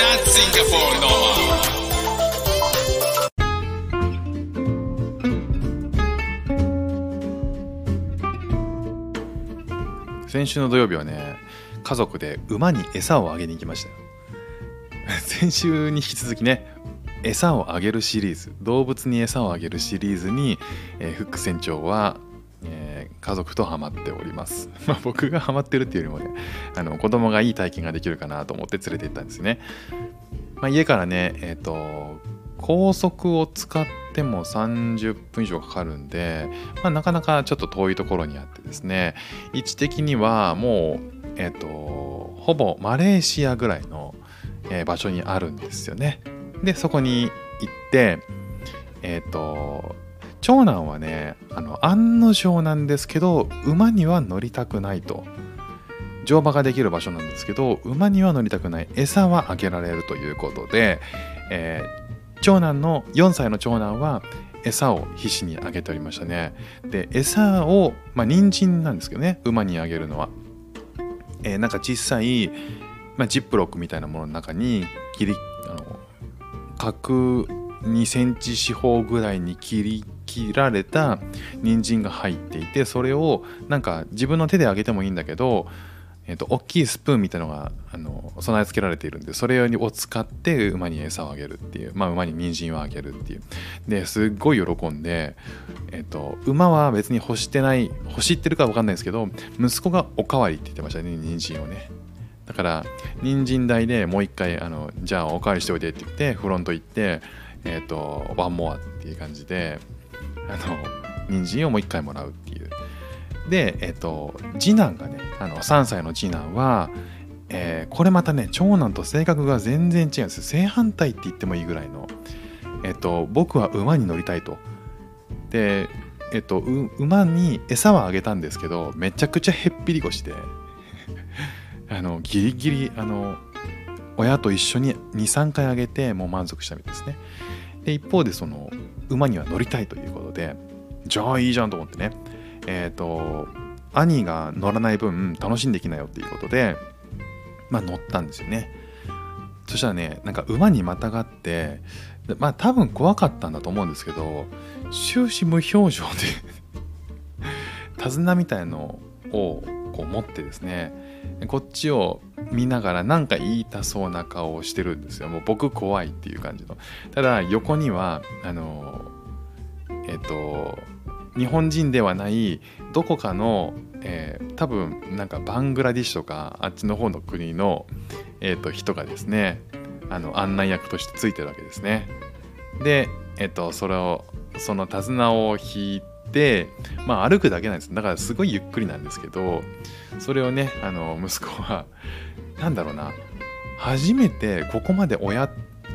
Singapore Normal. 先週の土曜日はね家族で馬に餌をあげに行きました 先週に引き続きね餌をあげるシリーズ動物に餌をあげるシリーズに、えーフック船長は、家族とハマっております、まあ、僕がハマってるっていうよりもねあの子供がいい体験ができるかなと思って連れて行ったんですね、まあ、家からねえっ、と高速を使っても30分以上かかるんで、まあ、なかなかちょっと遠いところにあってですね位置的にはもうえっ、とほぼマレーシアぐらいの、えー場所にあるんですよね。でそこに行ってえっ、と長男はねあの案の定なんですけど馬には乗りたくないと。乗馬ができる場所なんですけど馬には乗りたくない。餌はあげられるということで、えー長男の4歳の長男は餌を必死にあげておりましたね。で餌をまあ人参なんですけどね馬にあげるのは、えーなんか小さい、まあ、ジップロックみたいなものの中に切りあの角2センチ四方ぐらいに切り切られた人参が入っていてそれをなんか自分の手であげてもいいんだけど、えっと大きいスプーンみたいなのがあの備え付けられているんでそれを使って馬に餌をあげるっていうまあ馬に人参をあげるっていう。ですっごい喜んで、えっと馬は別に欲してない欲してるか分かんないですけど息子がおかわりって言ってましたね人参をね。だから人参台でもう一回あのじゃあおかわりしておいでって言ってフロント行ってえっ、とワンモアっていう感じであの人参をもう一回もらうっていう。でえっ、と次男がねあの3歳の次男は、えーこれまたね長男と性格が全然違うんです。正反対って言ってもいいぐらいの。えっ、と僕は馬に乗りたいと。でえっ、と馬に餌はあげたんですけどめちゃくちゃへっぴり腰で あのギリギリあの親と一緒に23回あげてもう満足したみたいですね。で一方でその馬には乗りたいということでじゃあいいじゃんと思ってね。えっ、と兄が乗らない分楽しんできなよっていうことでまあ乗ったんですよね。そしたらねなんか馬にまたがってまあ多分怖かったんだと思うんですけど終始無表情で 手綱みたいのをこう持ってですねこっちを見ながらなんか言いたそうな顔をしてるんですよ。もう僕怖いっていう感じの。ただ横にはあのえっ、と日本人ではないどこかの、えー多分なんかバングラディッシュとかあっちの方の国の、えー、と人がですねあの案内役としてついてるわけですね。でえっ、とそれをその手綱を引いてまあ歩くだけなんです。だからすごいゆっくりなんですけどそれをねあの息子はなんだろうな初めてここまで親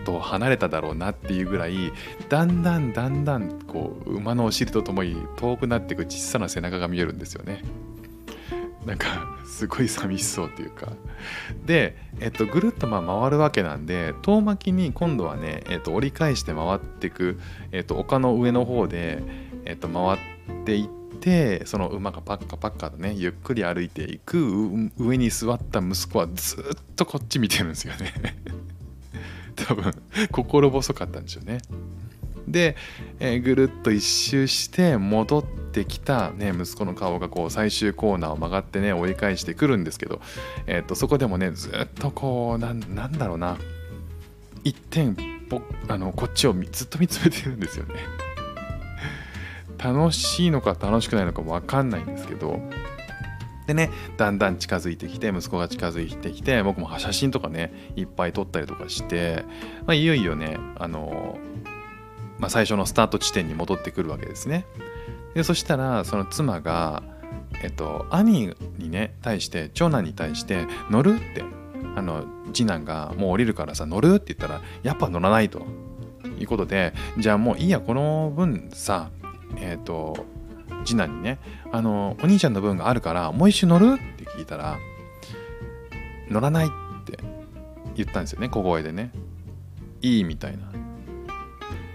と離れただろうなっていうぐらいだんだんだんだんこう馬のお尻とともに遠くなっていく小さな背中が見えるんですよね。なんかすごい寂しそうっていうかで、えっと、ぐるっとまあ回るわけなんで遠巻きに今度はね、えっと、折り返して回っていく、えっと、丘の上の方で、えっと、回っていってその馬がパッカパッカとねゆっくり歩いていく上に座った息子はずっとこっち見てるんですよね多分心細かったんでしょうね。で、えーぐるっと一周して戻ってきた、ね、息子の顔がこう最終コーナーを曲がってね追い返してくるんですけど、えー、とそこでもねずっとこうなんなんだろうな。一点ぼあのこっちをずっと見つめてるんですよね。楽しいのか楽しくないのか分かんないんですけどでねだんだん近づいてきて息子が近づいてきて僕も写真とかねいっぱい撮ったりとかして、まあ、いよいよねあの、まあ、最初のスタート地点に戻ってくるわけですね。でそしたらその妻がえっと兄にね対して長男に対して乗るってあの次男がもう降りるからさ乗るって言ったらやっぱ乗らないということでじゃあもういいやこの分さえっ、と次男にねあのお兄ちゃんの分があるからもう一周乗る？って聞いたら乗らないって言ったんですよね小声でね。いいみたいな。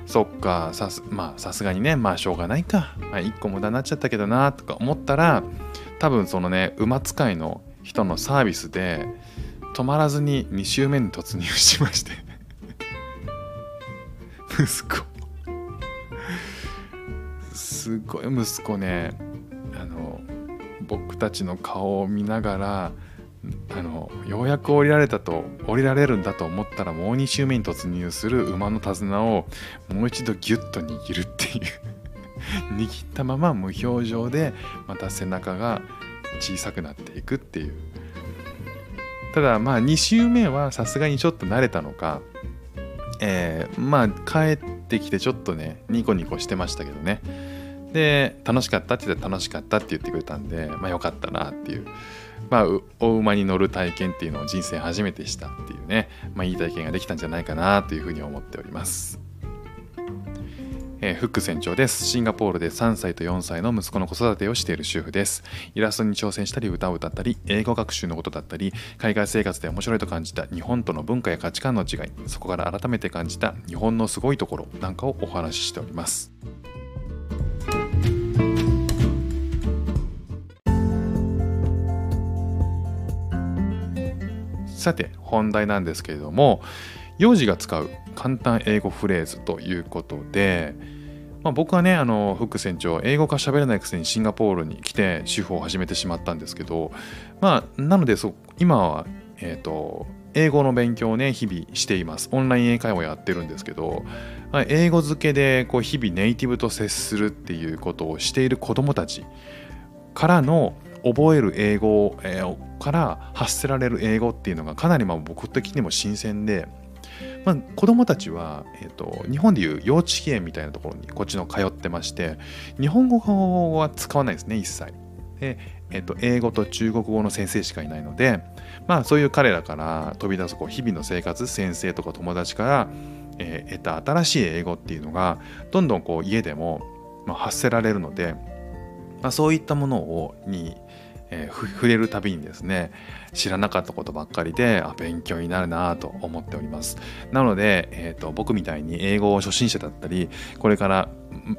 そっかさすまあさすがにねまあしょうがないか、まあ、1個無駄になっちゃったけどなとか思ったら多分そのね馬使いの人のサービスで止まらずに2周目に突入しまして。息子。すごい息子ねあの僕たちの顔を見ながらあのようやく降りられたと降りられるんだと思ったらもう2周目に突入する馬の手綱をもう一度ギュッと握るっていう。握ったまま無表情でまた背中が小さくなっていくっていう。ただまあ2周目はさすがにちょっと慣れたのかえー、まあ帰ってきてちょっとねニコニコしてましたけどね。で楽しかったって言ったら楽しかったって言ってくれたんでまあよかったなっていうまあお馬に乗る体験っていうのを人生初めてしたっていうねまあいい体験ができたんじゃないかなというふうに思っておりますえー、フック船長です。シンガポールで3歳と4歳の息子の子育てをしている主婦です。イラストに挑戦したり歌を歌ったり、英語学習のことだったり、海外生活で面白いと感じた日本との文化や価値観の違い、そこから改めて感じた日本のすごいところなんかをお話ししております。さて本題なんですけれども幼児が使う簡単英語フレーズということで、まあ、僕はねあのフック船長英語が喋れないくせにシンガポールに来て主婦を始めてしまったんですけどまあなのでそ今はえっ、ー、と英語の勉強をね日々しています。オンライン英会話やってるんですけど、まあ、英語付けでこう日々ネイティブと接するっていうことをしている子どもたちからの覚える英語、から発せられる英語っていうのがかなりまあ僕的にも新鮮でまあ、子供たちは、えーと、日本でいう幼稚園みたいなところにこっちの通ってまして日本語は使わないですね一切。で、えーと、英語と中国語の先生しかいないのでまあそういう彼らから飛び出すこう日々の生活先生とか友達から、えー、得た新しい英語っていうのがどんどんこう家でも、まあ、発せられるので、まあ、そういったものをにえー、触れるたびにですね知らなかったことばっかりであ勉強になるなと思っております。なので、えーと、僕みたいに英語を初心者だったりこれから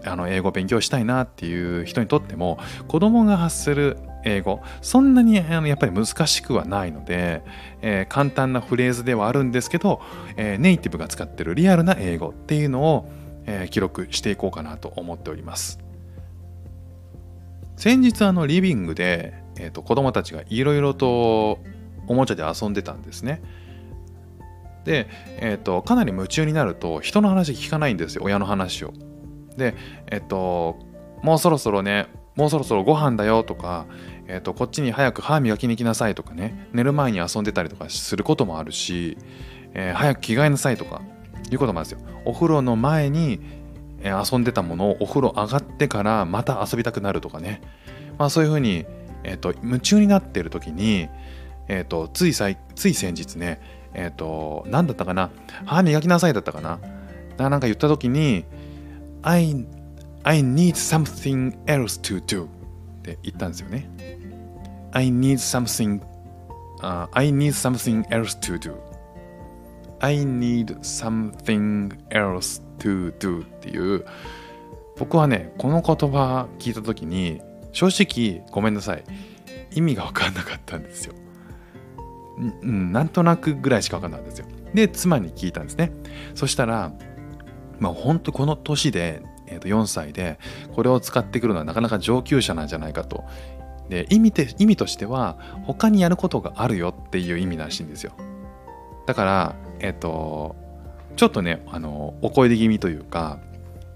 あの英語を勉強したいなっていう人にとっても子供が発する英語そんなにあのやっぱり難しくはないので、えー、簡単なフレーズではあるんですけど、えー、ネイティブが使ってるリアルな英語っていうのを、えー、記録していこうかなと思っております。先日あのリビングでえーと、子供たちがいろいろとおもちゃで遊んでたんですね。で、えーと、かなり夢中になると人の話聞かないんですよ親の話を。で、えっ、ー、ともうそろそろねもうそろそろご飯だよとか、えーと、こっちに早く歯磨きに来なさいとかね寝る前に遊んでたりとかすることもあるし、えー、早く着替えなさいとかいうこともあるんですよ。お風呂の前に遊んでたものをお風呂上がってからまた遊びたくなるとかね、まあ、そういうふうにえーと、夢中になっている時に、えーと、ついいつい先日ね、えっ、ー、と、何だったかな歯磨きなさいだったかななんか言った時に I, I need something else to do って言ったんですよね。I need something、uh, I need something else to do I need something else to do っていう僕はねこの言葉聞いた時に正直ごめんなさい意味が分かんなかったんですよ。うん、なんとなくぐらいしか分かんなかったんですよ。で妻に聞いたんですね。そしたらまあ本当この年で、えー、と4歳でこれを使ってくるのはなかなか上級者なんじゃないかと。で意味て意味としては他にやることがあるよっていう意味らしいんですよ。だからえっ、ー、とちょっとねあのお声で気味というか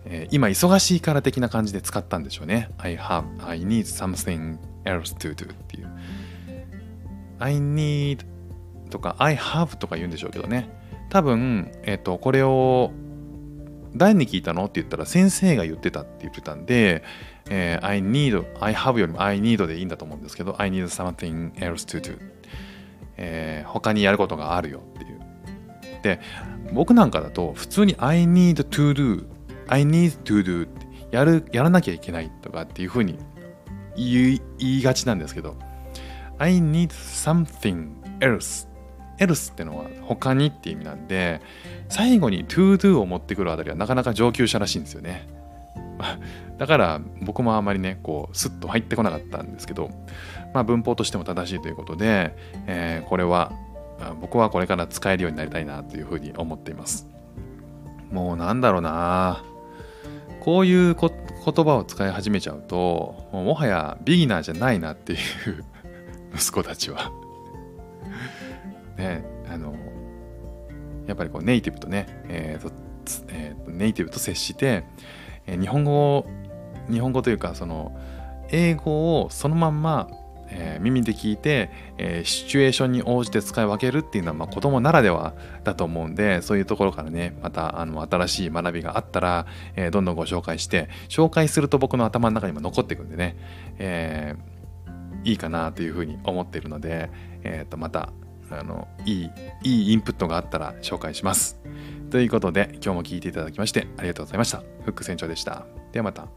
えー、今忙しいから的な感じで使ったんでしょうね。I have, I need something else to do っていう。I need とか I have とか言うんでしょうけどね。多分、えっ、ー、と、これを誰に聞いたのって言ったら先生が言ってたって言ってたんで、えー、I need, I have よりも I need でいいんだと思うんですけど、I need something else to do、えー、他にやることがあるよっていう。で、僕なんかだと普通に I need to do I need to do やるやらなきゃいけないとかっていうふうに言いがちなんですけど I need something else. Else ってのは他にって意味なんで最後に to do を持ってくるあたりはなかなか上級者らしいんですよね。だから僕もあまりねこうスッと入ってこなかったんですけどまあ文法としても正しいということで、えー、これは僕はこれから使えるようになりたいなというふうに思っています。もうなんだろうな。こういう言葉を使い始めちゃうともはやビギナーじゃないなっていう息子たちは。ねあのやっぱりこうネイティブとね、えーとえーネイティブと接して、えー日本語を日本語というかその英語をそのまんま、えー耳で聞いて、えーシチュエーションに応じて使い分けるっていうのは、まあ、子供ならではだと思うんでそういうところからねまたあの新しい学びがあったら、えーどんどんご紹介して紹介すると僕の頭の中にも残っていくんでね、えいいかなというふうに思っているので、えーとまたあのいいいいインプットがあったら紹介します。ということで今日も聞いていただきましてありがとうございました。フック船長でした。ではまた。